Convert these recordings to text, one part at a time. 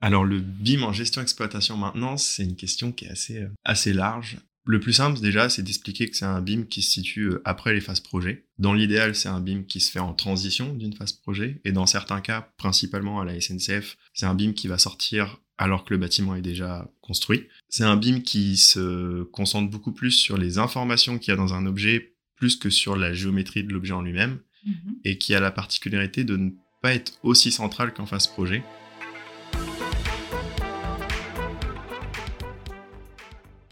Alors le BIM en gestion exploitation maintenance, c'est une question qui est assez, euh, assez large. Le plus simple déjà, c'est d'expliquer que c'est un BIM qui se situe euh, après les phases projet. Dans l'idéal, c'est un BIM qui se fait en transition d'une phase projet. Et dans certains cas, principalement à la SNCF, c'est un BIM qui va sortir alors que le bâtiment est déjà construit. C'est un BIM qui se concentre beaucoup plus sur les informations qu'il y a dans un objet plus que sur la géométrie de l'objet en lui-même Mhm. et qui a la particularité de ne pas être aussi central qu'en phase projet.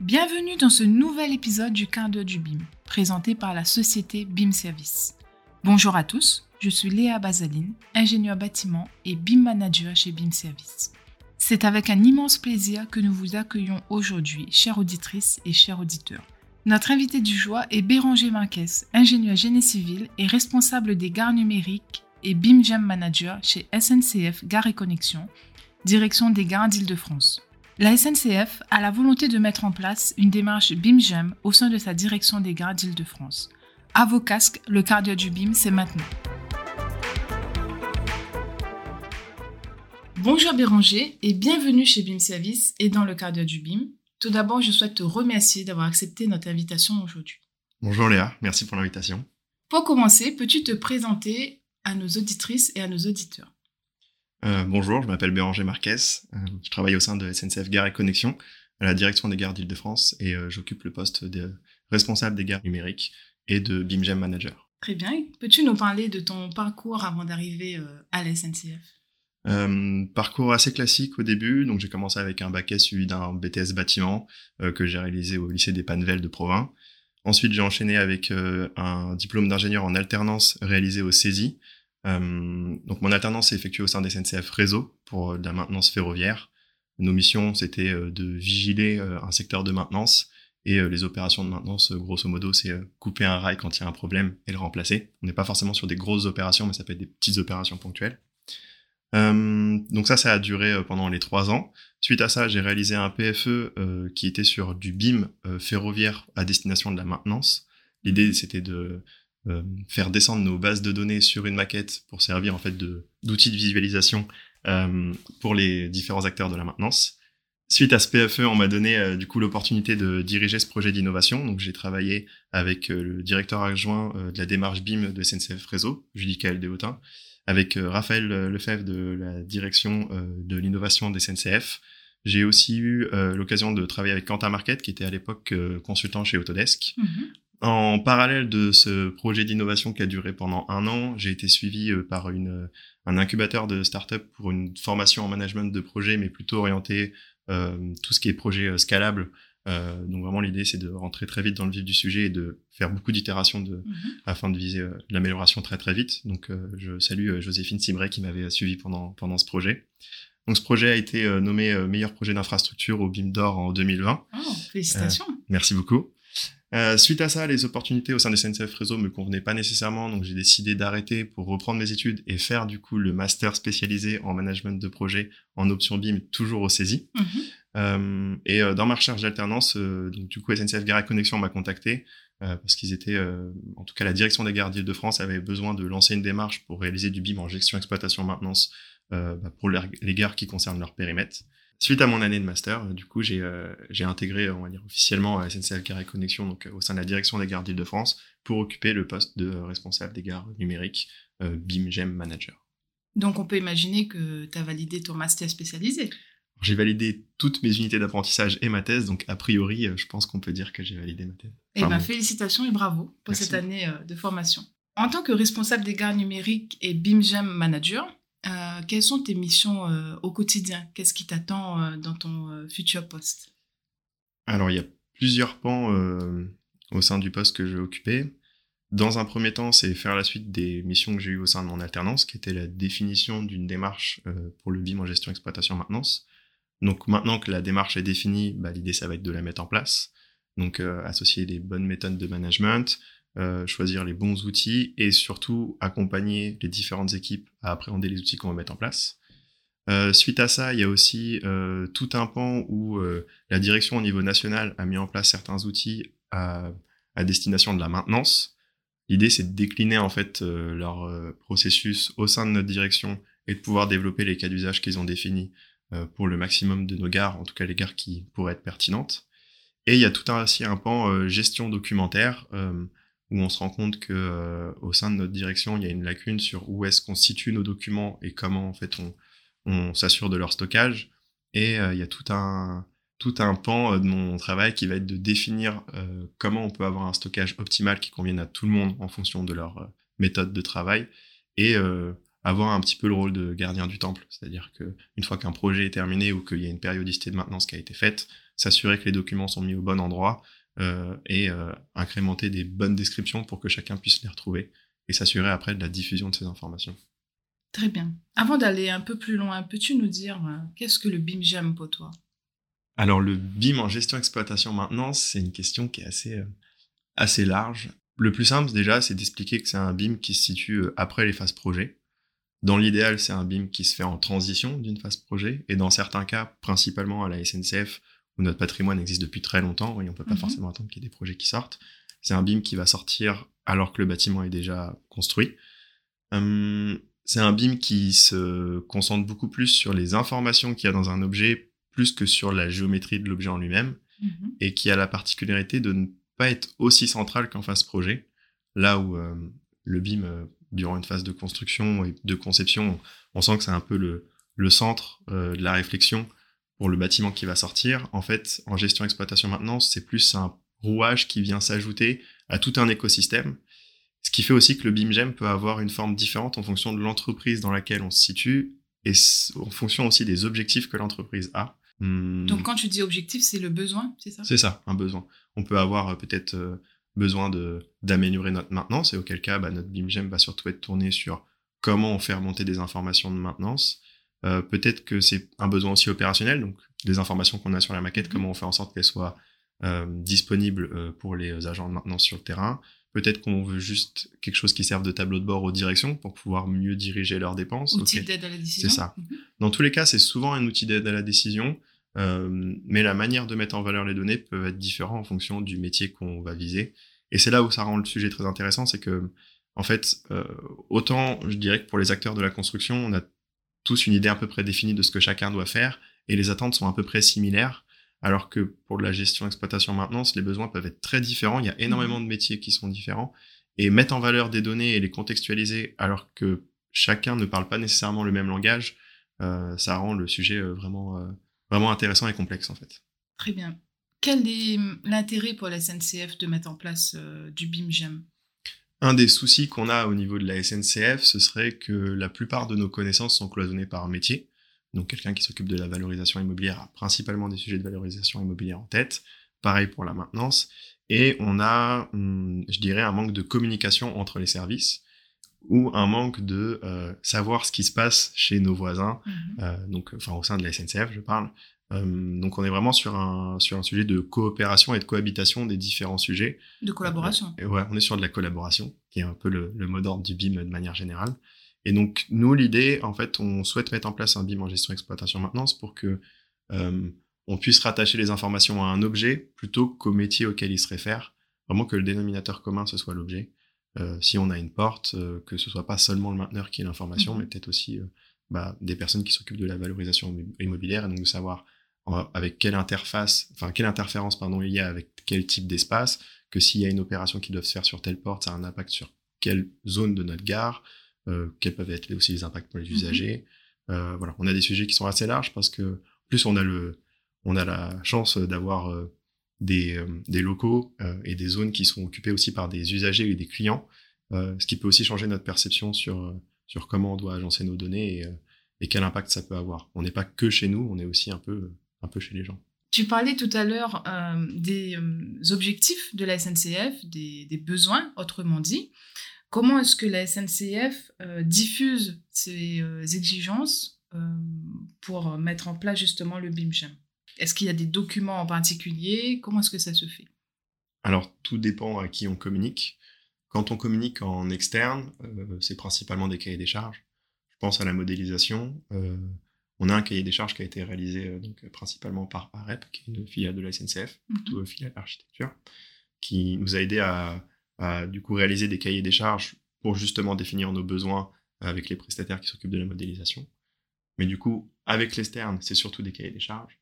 Bienvenue dans ce nouvel épisode du quart d'heure du BIM, présenté par la société BIM Service. Bonjour à tous, je suis Léa Bazaline, ingénieure bâtiment et BIM manager chez BIM Service. C'est avec un immense plaisir que nous vous accueillons aujourd'hui, chères auditrices et chers auditeurs. Notre invité du jour est Béranger Marquez, ingénieur génie civil et responsable des gares numériques et BIM Jam Manager chez SNCF Gare et Connexion, direction des gares d'Île-de-France. La SNCF a la volonté de mettre en place une démarche BIM-GEM au sein de sa direction des gares d'Île-de-France. À vos casques, le cardio du BIM, c'est maintenant. Bonjour Béranger et bienvenue chez BIM Service et dans le cardio du BIM. Tout d'abord, je souhaite te remercier d'avoir accepté notre invitation aujourd'hui. Bonjour Léa, merci pour l'invitation. Pour commencer, peux-tu te présenter à nos auditrices et à nos auditeurs? Euh, bonjour, je m'appelle Béranger Marquez. Euh, je travaille au sein de SNCF Gare et Connexion, à la direction des gares d'Île-de-France, et euh, j'occupe le poste de responsable des gares numériques et de BIMGEM Manager. Très bien. Peux-tu nous parler de ton parcours avant d'arriver à la SNCF parcours assez classique au début, donc j'ai commencé avec un bac S suivi d'un BTS bâtiment que j'ai réalisé au lycée des Pannevel de Provins. Ensuite, j'ai enchaîné avec un diplôme d'ingénieur en alternance réalisé au CESI. Euh, donc mon alternance s'est effectuée au sein des SNCF Réseau pour euh, de la maintenance ferroviaire. Nos missions, c'était euh, de vigiler un secteur de maintenance et les opérations de maintenance, grosso modo, c'est couper un rail quand il y a un problème et le remplacer. On n'est pas forcément sur des grosses opérations, mais ça peut être des petites opérations ponctuelles. Donc ça, ça a duré pendant les trois ans. Suite à ça, j'ai réalisé un PFE qui était sur du BIM ferroviaire à destination de la maintenance. L'idée, c'était de euh, faire descendre nos bases de données sur une maquette pour servir en fait d'outil de visualisation euh, pour les différents acteurs de la maintenance. Suite à ce PFE, on m'a donné euh, du coup l'opportunité de diriger ce projet d'innovation. Donc j'ai travaillé avec le directeur adjoint de la démarche BIM de SNCF Réseau, Julie Kael Deshautins, avec Raphaël Lefebvre de la direction de l'innovation des SNCF. J'ai aussi eu l'occasion de travailler avec Quentin Marquette, qui était à l'époque consultant chez Autodesk. Mhm. En parallèle de ce projet d'innovation qui a duré pendant un an, j'ai été suivi euh, par une, euh, un incubateur de start-up pour une formation en management de projet, mais plutôt orienté euh, tout ce qui est projet euh, scalable. Euh, donc vraiment l'idée c'est de rentrer très vite dans le vif du sujet et de faire beaucoup d'itérations de, Mhm. afin de viser euh, l'amélioration très très vite. Donc euh, je salue Joséphine Cibret qui m'avait suivi pendant, pendant ce projet. Donc ce projet a été nommé meilleur projet d'infrastructure au BIM d'Or en 2020. Oh, félicitations. Merci beaucoup. Euh, suite à ça, les opportunités au sein des SNCF Réseau me convenaient pas nécessairement, donc j'ai décidé d'arrêter pour reprendre mes études et faire du coup le master spécialisé en management de projet en option BIM, toujours au CESI. Mhm. Euh, et euh, dans ma recherche d'alternance, donc du coup SNCF Gare et Connexion m'a contacté parce qu'ils étaient, en tout cas la direction des gares d'Île-de-France avait besoin de lancer une démarche pour réaliser du BIM en gestion, exploitation, maintenance bah, pour les gares qui concernent leur périmètre. Suite à mon année de master, euh, du coup, j'ai euh, j'ai intégré, on va dire officiellement, à SNCF et Connexion, donc euh, au sein de la direction des gares d'Île-de-France, pour occuper le poste de euh, responsable des gares numériques, euh, BIM GEM Manager. Donc, on peut imaginer que tu as validé ton master spécialisé. J'ai validé toutes mes unités d'apprentissage et ma thèse, donc a priori, euh, je pense qu'on peut dire que j'ai validé ma thèse. Eh ben, bon. félicitations et bravo pour Merci. cette année euh, de formation. En tant que responsable des gares numériques et BIMGEM Manager, euh, quelles sont tes missions euh, au quotidien? Qu'est-ce qui t'attend euh, dans ton futur poste? Alors, il y a plusieurs pans au sein du poste que j'ai occupé. Dans un premier temps, c'est faire la suite des missions que j'ai eues au sein de mon alternance, qui était la définition d'une démarche pour le BIM en gestion, exploitation, maintenance. Donc maintenant que la démarche est définie, bah, l'idée, ça va être de la mettre en place. Donc associer les bonnes méthodes de management, euh, choisir les bons outils et surtout accompagner les différentes équipes à appréhender les outils qu'on va mettre en place. Euh, suite à ça, il y a aussi euh, tout un pan où la direction au niveau national a mis en place certains outils à, destination de la maintenance. L'idée, c'est de décliner en fait leur processus au sein de notre direction et de pouvoir développer les cas d'usage qu'ils ont définis pour le maximum de nos gares, en tout cas les gares qui pourraient être pertinentes. Et il y a tout un, aussi un pan gestion documentaire où on se rend compte que au sein de notre direction, il y a une lacune sur où est-ce qu'on situe nos documents et comment on, s'assure de leur stockage. Et il y a tout un pan euh, de mon travail qui va être de définir euh, comment on peut avoir un stockage optimal qui convienne à tout le monde en fonction de leur euh, méthode de travail et avoir un petit peu le rôle de gardien du temple, c'est-à-dire que une fois qu'un projet est terminé ou qu'il y a une périodicité de maintenance qui a été faite, s'assurer que les documents sont mis au bon endroit et incrémenter des bonnes descriptions pour que chacun puisse les retrouver et s'assurer après de la diffusion de ces informations. Très bien. Avant d'aller un peu plus loin, peux-tu nous dire qu'est-ce que le BIMGEM pour toi? Alors le BIM en gestion exploitation maintenance, c'est une question qui est assez euh, assez large. Le plus simple déjà, c'est d'expliquer que c'est un BIM qui se situe euh, après les phases projet. Dans l'idéal, c'est un BIM qui se fait en transition d'une phase projet, et dans certains cas, principalement à la SNCF, où notre patrimoine existe depuis très longtemps, et on peut pas mhm. forcément attendre qu'il y ait des projets qui sortent. C'est un BIM qui va sortir alors que le bâtiment est déjà construit. Hum, c'est un BIM qui se concentre beaucoup plus sur les informations qu'il y a dans un objet plus que sur la géométrie de l'objet en lui-même, mhm. et qui a la particularité de ne pas être aussi central qu'en phase projet, là où euh, le BIM, euh, durant une phase de construction et de conception, on sent que c'est un peu le, le centre euh, de la réflexion pour le bâtiment qui va sortir. En fait, en gestion exploitation maintenance, c'est plus un rouage qui vient s'ajouter à tout un écosystème. Ce qui fait aussi que le BIM-GEM peut avoir une forme différente en fonction de l'entreprise dans laquelle on se situe et en fonction aussi des objectifs que l'entreprise a. Hmm. Donc quand tu dis objectif, c'est le besoin, c'est ça? C'est ça, un besoin. On peut avoir euh, peut-être euh, besoin d'améliorer notre maintenance et auquel cas bah, notre BIMGEM va surtout être tourné sur comment on fait remonter des informations de maintenance. Euh, peut-être que c'est un besoin aussi opérationnel, donc des informations qu'on a sur la maquette, mhm. comment on fait en sorte qu'elles soient disponibles pour les agents de maintenance sur le terrain. Peut-être qu'on veut juste quelque chose qui serve de tableau de bord aux directions pour pouvoir mieux diriger leurs dépenses. Outil d'aide à la décision. C'est ça. Mhm. Dans tous les cas, c'est souvent un outil d'aide à la décision, euh, mais la manière de mettre en valeur les données peut être différente en fonction du métier qu'on va viser. Et c'est là où ça rend le sujet très intéressant, c'est que, en fait, euh, autant je dirais que pour les acteurs de la construction, on a tous une idée à peu près définie de ce que chacun doit faire, et les attentes sont à peu près similaires alors que pour la gestion, exploitation, maintenance, les besoins peuvent être très différents. Il y a énormément de métiers qui sont différents. Et mettre en valeur des données et les contextualiser alors que chacun ne parle pas nécessairement le même langage, euh, ça rend le sujet euh, vraiment, euh, vraiment intéressant et complexe en fait. Très bien. Quel est hum, l'intérêt pour la SNCF de mettre en place du BIM-GEM un des soucis qu'on a au niveau de la SNCF, ce serait que la plupart de nos connaissances sont cloisonnées par métier. Donc quelqu'un qui s'occupe de la valorisation immobilière a principalement des sujets de valorisation immobilière en tête. Pareil pour la maintenance. Et on a, hum, je dirais, un manque de communication entre les services ou un manque de euh, savoir ce qui se passe chez nos voisins, mhm. euh, donc enfin au sein de la SNCF, je parle. Hum, donc on est vraiment sur un sur un sujet de coopération et de cohabitation des différents sujets. De collaboration. et ouais, on est sur de la collaboration, qui est un peu le, le mot d'ordre du BIM de manière générale. Et donc, nous, l'idée, en fait, on souhaite mettre en place un BIM en gestion exploitation maintenance pour que euh, on puisse rattacher les informations à un objet plutôt qu'au métier auquel il se réfère. Vraiment que le dénominateur commun, ce soit l'objet. Euh, si on a une porte, euh, que ce soit pas seulement le mainteneur qui ait l'information, mhm. mais peut-être aussi bah, des personnes qui s'occupent de la valorisation immobilière et donc de savoir avec quelle interface, enfin quelle interférence pardon il y a avec quel type d'espace, que s'il y a une opération qui doit se faire sur telle porte, ça a un impact sur quelle zone de notre gare, euh, quels peuvent être aussi les impacts pour les mhm. usagers. Euh, voilà, on a des sujets qui sont assez larges parce que plus on a le, on a la chance d'avoir euh, des, des locaux et des zones qui sont occupées aussi par des usagers et des clients, ce qui peut aussi changer notre perception sur sur comment on doit agencer nos données et, quel impact ça peut avoir. On n'est pas que chez nous, on est aussi un peu un peu chez les gens. Tu parlais tout à l'heure euh, des objectifs de la SNCF, des, besoins, autrement dit. Comment est-ce que la SNCF euh, diffuse euh, exigences euh, pour mettre en place justement le BIMCHEM Est-ce qu'il y a des documents en particulier? Comment est-ce que ça se fait? Alors, tout dépend à qui on communique. Quand on communique en externe, c'est principalement des cahiers des charges. Je pense à la modélisation. on a un cahier des charges qui a été réalisé donc, principalement par AREP, qui est une filiale de la SNCF, mmh plutôt une filiale d'architecture, qui nous a aidé à à du coup réaliser des cahiers des charges pour justement définir nos besoins avec les prestataires qui s'occupent de la modélisation. Mais du coup, avec l'externe, c'est surtout des cahiers des charges.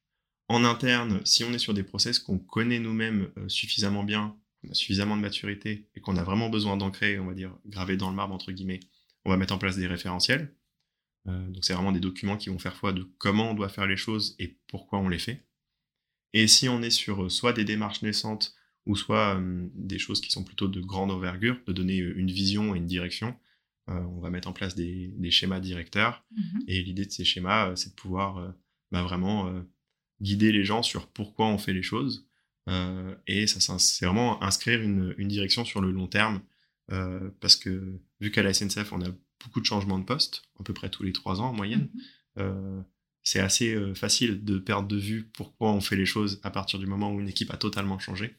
En interne, si on est sur des process qu'on connaît nous-mêmes euh, suffisamment bien, qu'on a suffisamment de maturité et qu'on a vraiment besoin d'ancrer, on va dire, graver dans le marbre, entre guillemets, on va mettre en place des référentiels. Euh, donc c'est vraiment des documents qui vont faire foi de comment on doit faire les choses et pourquoi on les fait. Et si on est sur euh, soit des démarches naissantes ou soit des choses qui sont plutôt de grande envergure, de donner une vision et une direction, on va mettre en place des, schémas directeurs. Mmh et l'idée de ces schémas, c'est de pouvoir bah, vraiment guider les gens sur pourquoi on fait les choses. Euh, et ça, c'est vraiment inscrire une, direction sur le long terme. Euh, parce que vu qu'à la SNCF, on a beaucoup de changements de poste, à peu près tous les trois ans en moyenne, mhm. euh, c'est assez facile de perdre de vue pourquoi on fait les choses à partir du moment où une équipe a totalement changé.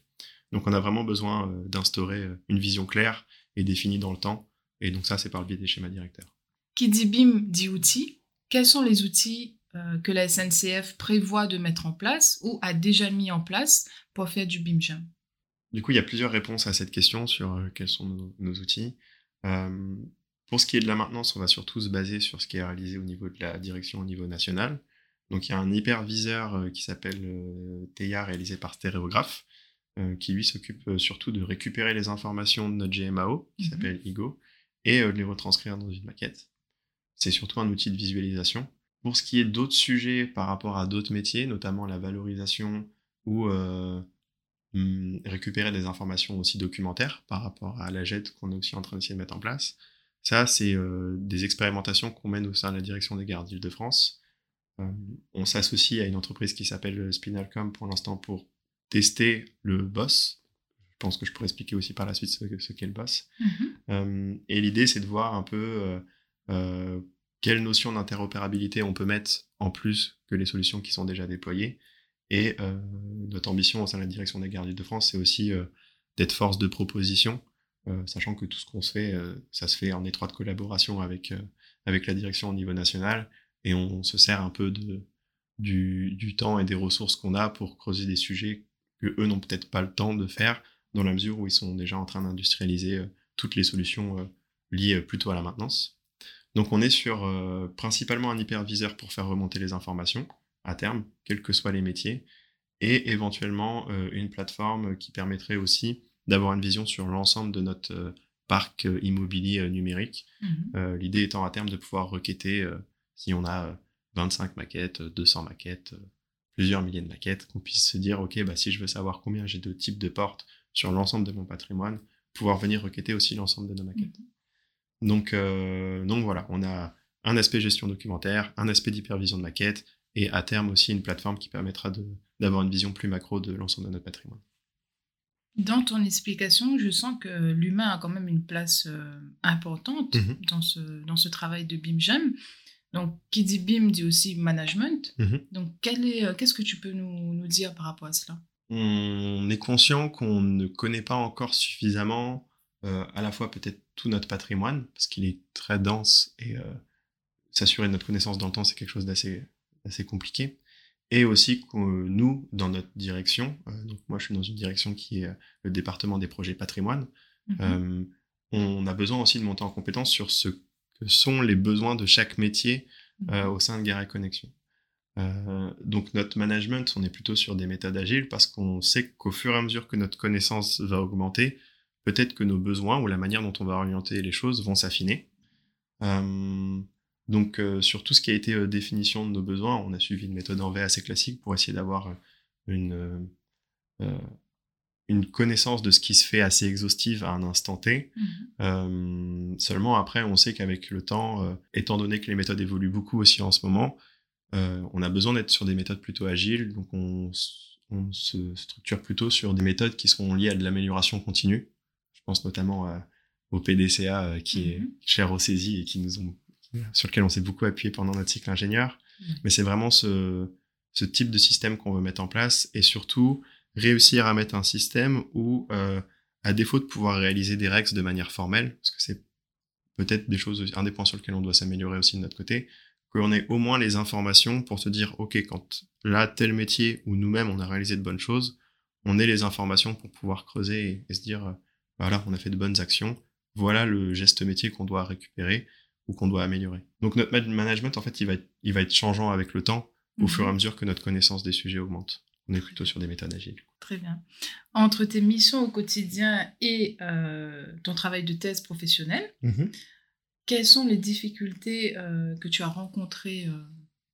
Donc on a vraiment besoin d'instaurer une vision claire et définie dans le temps. Et donc ça, c'est par le biais des schémas directeurs. Qui dit BIM dit outils. Quels sont les outils que la SNCF prévoit de mettre en place ou a déjà mis en place pour faire du BIMJAM Du coup, il y a plusieurs réponses à cette question sur euh, quels sont nos, outils. Euh, pour ce qui est de la maintenance, on va surtout se baser sur ce qui est réalisé au niveau de la direction au niveau national. Donc il y a un hyperviseur qui s'appelle TEIA réalisé par Stéréographe, qui lui s'occupe surtout de récupérer les informations de notre GMAO, qui mhm. s'appelle IGO, et de les retranscrire dans une maquette. C'est surtout un outil de visualisation. Pour ce qui est d'autres sujets par rapport à d'autres métiers, notamment la valorisation ou euh, hmm, récupérer des informations aussi documentaires par rapport à la JET qu'on est aussi en train d'essayer de mettre en place, ça, c'est euh, des expérimentations qu'on mène au sein de la direction des gardes d'Île-de-France. Euh, on s'associe à une entreprise qui s'appelle Spinalcom pour l'instant pour tester le boss. Je pense que je pourrais expliquer aussi par la suite ce, qu'est le boss. Mm-hmm. et l'idée, c'est de voir un peu quelle notion d'interopérabilité on peut mettre en plus que les solutions qui sont déjà déployées. Et euh, notre ambition au sein de la direction des gardes de France, c'est aussi euh, d'être force de proposition, euh, sachant que tout ce qu'on se fait, ça se fait en étroite collaboration avec, avec la direction au niveau national, et on, se sert un peu du, du temps et des ressources qu'on a pour creuser des sujets que eux n'ont peut-être pas le temps de faire, dans la mesure où ils sont déjà en train d'industrialiser toutes les solutions liées plutôt à la maintenance. Donc on est sur euh, principalement un hyperviseur pour faire remonter les informations à terme, quels que soient les métiers, et éventuellement euh, une plateforme qui permettrait aussi d'avoir une vision sur l'ensemble de notre euh, parc immobilier numérique. Mhm. L'idée étant à terme de pouvoir requêter si on a 25 maquettes, 200 maquettes, plusieurs milliers de maquettes, qu'on puisse se dire, OK, bah, si je veux savoir combien j'ai de types de portes sur l'ensemble de mon patrimoine, pouvoir venir requêter aussi l'ensemble de nos maquettes. Mhm. Donc, euh, donc voilà, on a un aspect gestion documentaire, un aspect d'hypervision de maquette, et à terme aussi une plateforme qui permettra d'avoir une vision plus macro de l'ensemble de notre patrimoine. Dans ton explication, je sens que l'humain a quand même une place euh, importante mhm. dans, ce, dans ce travail de BIM-GEM. Donc, qui dit BIM dit aussi management. Mhm. Donc, euh, qu'est-ce que tu peux nous, nous, dire par rapport à cela? On est conscient qu'on ne connaît pas encore suffisamment à la fois peut-être tout notre patrimoine, parce qu'il est très dense et euh, s'assurer de notre connaissance dans le temps, c'est quelque chose d'assez assez compliqué. Et aussi que nous, dans notre direction, euh, donc moi je suis dans une direction qui est euh, le département des projets patrimoine, mhm. on a besoin aussi de monter en compétence sur ce que sont les besoins de chaque métier mhm. au sein de et Connexion. donc notre management, on est plutôt sur des méthodes agiles parce qu'on sait qu'au fur et à mesure que notre connaissance va augmenter, peut-être que nos besoins ou la manière dont on va orienter les choses vont s'affiner. Euh, donc euh, sur tout ce qui a été euh, définition de nos besoins, on a suivi une méthode en V assez classique pour essayer d'avoir une, une connaissance de ce qui se fait assez exhaustive à un instant T. Mhm. seulement après, on sait qu'avec le temps, étant donné que les méthodes évoluent beaucoup aussi en ce moment, on a besoin d'être sur des méthodes plutôt agiles, donc on, on, se structure plutôt sur des méthodes qui sont liées à de l'amélioration continue pense notamment euh, au PDCA euh, qui est mhm. cher au saisie et qui nous ont, sur lequel on s'est beaucoup appuyé pendant notre cycle ingénieur. Mais c'est vraiment ce, ce type de système qu'on veut mettre en place et surtout réussir à mettre un système où, euh, à défaut de pouvoir réaliser des règles de manière formelle, parce que c'est peut-être des choses, un des points sur lesquels on doit s'améliorer aussi de notre côté, qu'on ait au moins les informations pour se dire, OK, quand là, tel métier où nous-mêmes on a réalisé de bonnes choses, on ait les informations pour pouvoir creuser et se dire, voilà, on a fait de bonnes actions, voilà le geste métier qu'on doit récupérer ou qu'on doit améliorer. Donc notre management, en fait, il va être, il va être changeant avec le temps, au Mhm. fur et à mesure que notre connaissance des sujets augmente. On est plutôt sur des méthodes agiles. Très bien. Entre tes missions au quotidien et euh, ton travail de thèse professionnelle, quelles sont les difficultés euh, que tu as rencontrées euh,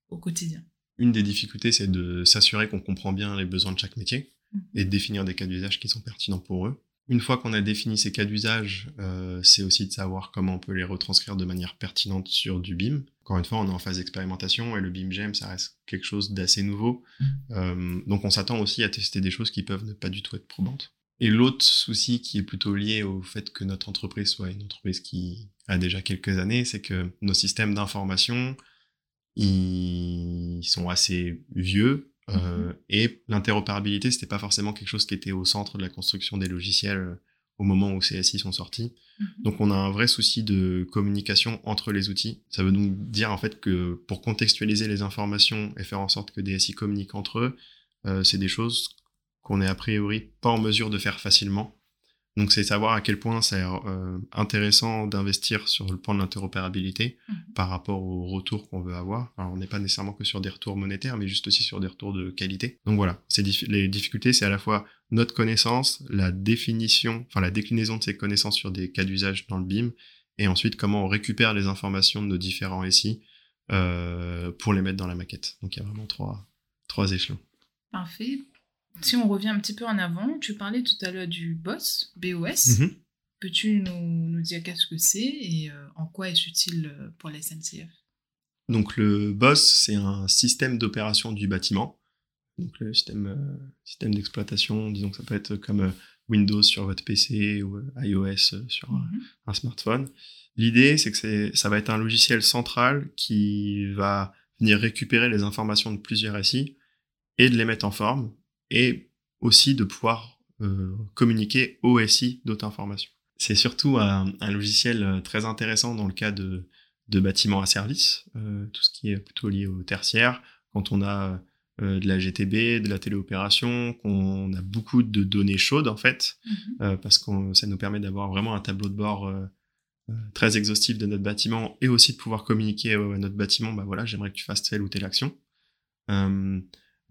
au quotidien? Une des difficultés, c'est de s'assurer qu'on comprend bien les besoins de chaque métier Mhm. et de définir des cas d'usage qui sont pertinents pour eux. Une fois qu'on a défini ces cas d'usage, euh, c'est aussi de savoir comment on peut les retranscrire de manière pertinente sur du BIM. Encore une fois, on est en phase d'expérimentation et le BIM GEM, ça reste quelque chose d'assez nouveau. Euh, donc on s'attend aussi à tester des choses qui peuvent ne pas du tout être probantes. Et l'autre souci qui est plutôt lié au fait que notre entreprise soit une entreprise qui a déjà quelques années, c'est que nos systèmes d'information, ils sont assez vieux. Euh, et l'interopérabilité, c'était pas forcément quelque chose qui était au centre de la construction des logiciels euh, au moment où CSI sont sortis. Mhm. Donc on a un vrai souci de communication entre les outils. Ça veut donc dire en fait que pour contextualiser les informations et faire en sorte que des SI communiquent entre eux, euh, c'est des choses qu'on est a priori pas en mesure de faire facilement. Donc c'est savoir à quel point c'est euh, intéressant d'investir sur le plan de l'interopérabilité Mhm. par rapport aux retours qu'on veut avoir. Alors on n'est pas nécessairement que sur des retours monétaires, mais juste aussi sur des retours de qualité. Donc voilà, les difficultés, c'est à la fois notre connaissance, la définition, enfin la déclinaison de ces connaissances sur des cas d'usage dans le BIM, et ensuite comment on récupère les informations de nos différents SI euh, pour les mettre dans la maquette. Donc il y a vraiment trois, trois échelons. Parfait. Si on revient un petit peu en avant, tu parlais tout à l'heure du BOSS, BOS. Mhm. Peux-tu nous, nous dire qu'est-ce que c'est et euh, en quoi est-ce utile euh, pour la SNCF Donc le BOSS, c'est un système d'opération du bâtiment. Donc le système, euh, système d'exploitation, disons que ça peut être comme euh, Windows sur votre PC ou iOS sur un, Mhm. un smartphone. L'idée, c'est que ça va être un logiciel central qui va venir récupérer les informations de plusieurs SI et de les mettre en forme et aussi de pouvoir euh, communiquer au SI d'autres informations. C'est surtout un, un logiciel euh, très intéressant dans le cas de, de bâtiments à service, euh, tout ce qui est plutôt lié au tertiaire, quand on a euh, de la GTB, de la téléopération, qu'on a beaucoup de données chaudes en fait, Mhm. parce que ça nous permet d'avoir vraiment un tableau de bord très exhaustif de notre bâtiment et aussi de pouvoir communiquer à notre bâtiment, bah voilà, j'aimerais que tu fasses telle ou telle action.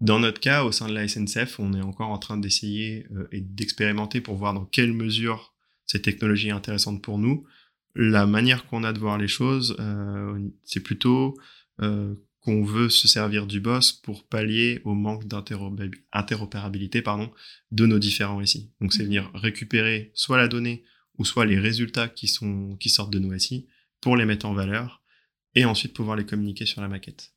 Dans notre cas, au sein de la SNCF, on est encore en train d'essayer euh, et d'expérimenter pour voir dans quelle mesure cette technologie est intéressante pour nous. La manière qu'on a de voir les choses, euh, c'est plutôt euh, qu'on veut se servir du boss pour pallier au manque d'interopérabilité pardon, de nos différents SI. Donc c'est Mhm. venir récupérer soit la donnée ou soit les résultats qui, sont, qui sortent de nos SI pour les mettre en valeur et ensuite pouvoir les communiquer sur la maquette.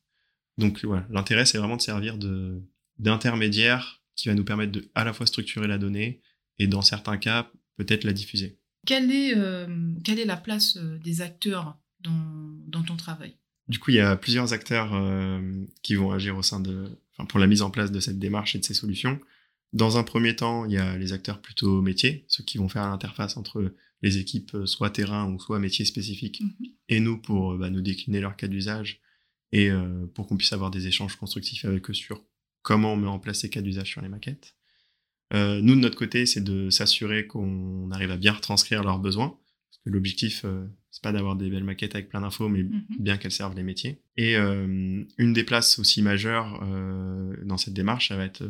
Donc voilà, l'intérêt c'est vraiment de servir de d'intermédiaire qui va nous permettre de à la fois structurer la donnée et dans certains cas peut-être la diffuser. Quelle est, euh, quelle est la place euh, des acteurs dans, dans ton travail? Du coup, il y a plusieurs acteurs euh, qui vont agir au sein de, enfin, pour la mise en place de cette démarche et de ces solutions. Dans un premier temps, il y a les acteurs plutôt métiers, ceux qui vont faire l'interface entre les équipes soit terrain ou soit métiers spécifiques Mhm. et nous pour bah, nous décliner leur cas d'usage et euh, pour qu'on puisse avoir des échanges constructifs avec eux sur comment on met en place ces cas d'usage sur les maquettes. Euh, nous, de notre côté, c'est de s'assurer qu'on arrive à bien retranscrire leurs besoins. Parce que l'objectif, euh, c'est pas d'avoir des belles maquettes avec plein d'infos, mais Mhm. bien qu'elles servent les métiers. Et euh, une des places aussi majeures dans cette démarche, ça va être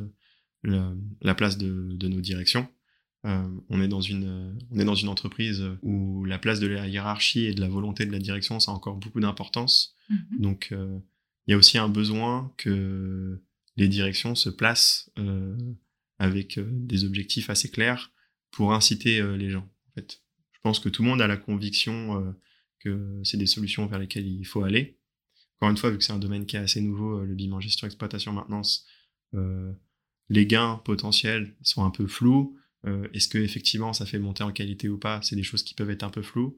la place de, de nos directions. Euh, on, est dans une, euh, on est dans une entreprise où la place de la hiérarchie et de la volonté de la direction, ça a encore beaucoup d'importance. Mhm. Donc, euh, il y a aussi un besoin que les directions se placent euh, avec euh, des objectifs assez clairs pour inciter euh, les gens. En fait, je pense que tout le monde a la conviction euh, que c'est des solutions vers lesquelles il faut aller. Encore une fois, vu que c'est un domaine qui est assez nouveau, euh, le BIM en gestion, exploitation, maintenance, euh, les gains potentiels sont un peu flous. Euh, Est-ce que effectivement ça fait monter en qualité ou pas? C'est des choses qui peuvent être un peu floues.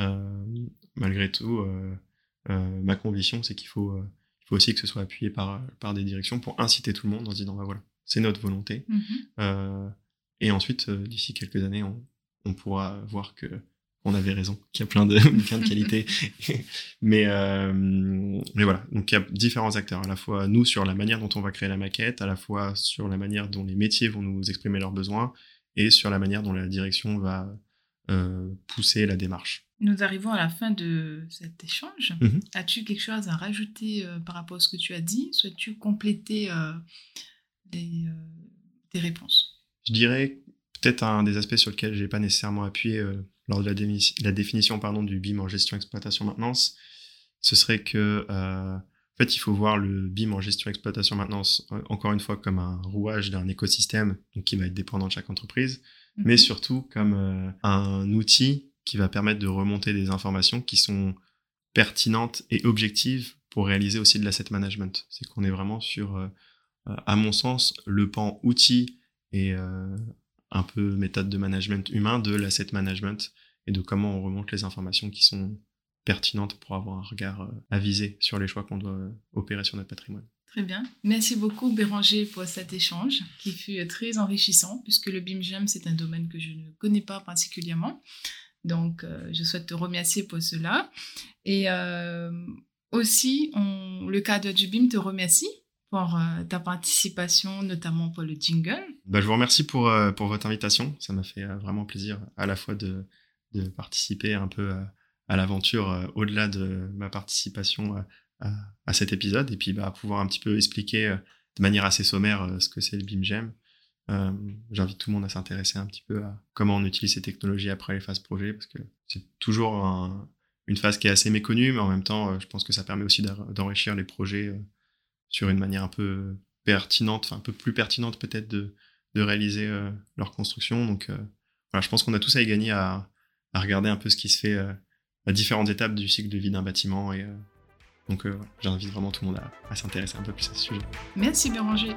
Euh, malgré tout, euh, ma conviction, c'est qu'il faut, il faut aussi que ce soit appuyé par, par des directions pour inciter tout le monde en se disant, bah voilà, c'est notre volonté. Mhm. Et ensuite, d'ici quelques années, on, on pourra voir que on avait raison, qu'il y a plein de, plein de qualités. mais, euh, mais voilà, donc il y a différents acteurs, à la fois nous sur la manière dont on va créer la maquette, à la fois sur la manière dont les métiers vont nous exprimer leurs besoins, et sur la manière dont la direction va euh, pousser la démarche. Nous arrivons à la fin de cet échange. Mhm. As-tu quelque chose à rajouter euh, par rapport à ce que tu as dit? Souhaites-tu compléter euh, les, euh, tes réponses? Je dirais peut-être un des aspects sur lequel j'ai pas nécessairement appuyé euh, lors de la, la définition pardon, du BIM en gestion exploitation maintenance, ce serait que euh, en fait il faut voir le BIM en gestion exploitation maintenance euh, encore une fois comme un rouage d'un écosystème donc qui va être dépendant de chaque entreprise, mais Mhm. surtout comme euh, un outil qui va permettre de remonter des informations qui sont pertinentes et objectives pour réaliser aussi de l'asset management. C'est qu'on est vraiment sur, euh, euh, à mon sens, le pan outil et euh, un peu méthode de management humain de l'asset management et de comment on remonte les informations qui sont pertinentes pour avoir un regard euh, avisé sur les choix qu'on doit euh, opérer sur notre patrimoine. Très bien. Merci beaucoup, Béranger, pour cet échange qui fut très enrichissant, puisque le BIMGEM, c'est un domaine que je ne connais pas particulièrement. Donc, euh, je souhaite te remercier pour cela. Et euh, aussi, on- le cadre du BIM te remercie pour euh, ta participation, notamment pour le jingle. Bah, je vous remercie pour, euh, pour votre invitation. Ça m'a fait euh, vraiment plaisir à la fois de, de participer un peu à, à l'aventure euh, au-delà de ma participation à, à, cet épisode et puis bah, pouvoir un petit peu expliquer euh, de manière assez sommaire euh, ce que c'est le BIMGEM. Euh, J'invite tout le monde à s'intéresser un petit peu à comment on utilise ces technologies après les phases projet parce que c'est toujours un- une phase qui est assez méconnue, mais en même temps, euh, je pense que ça permet aussi d'en- d'enrichir les projets euh, sur une manière un peu pertinente, un peu plus pertinente peut-être de, de réaliser euh, leur construction. Donc euh, voilà, je pense qu'on a tous à y gagner à, regarder un peu ce qui se fait euh, à différentes étapes du cycle de vie d'un bâtiment. Et euh, donc euh, j'invite vraiment tout le monde à, à s'intéresser un peu plus à ce sujet. Merci, Béranger.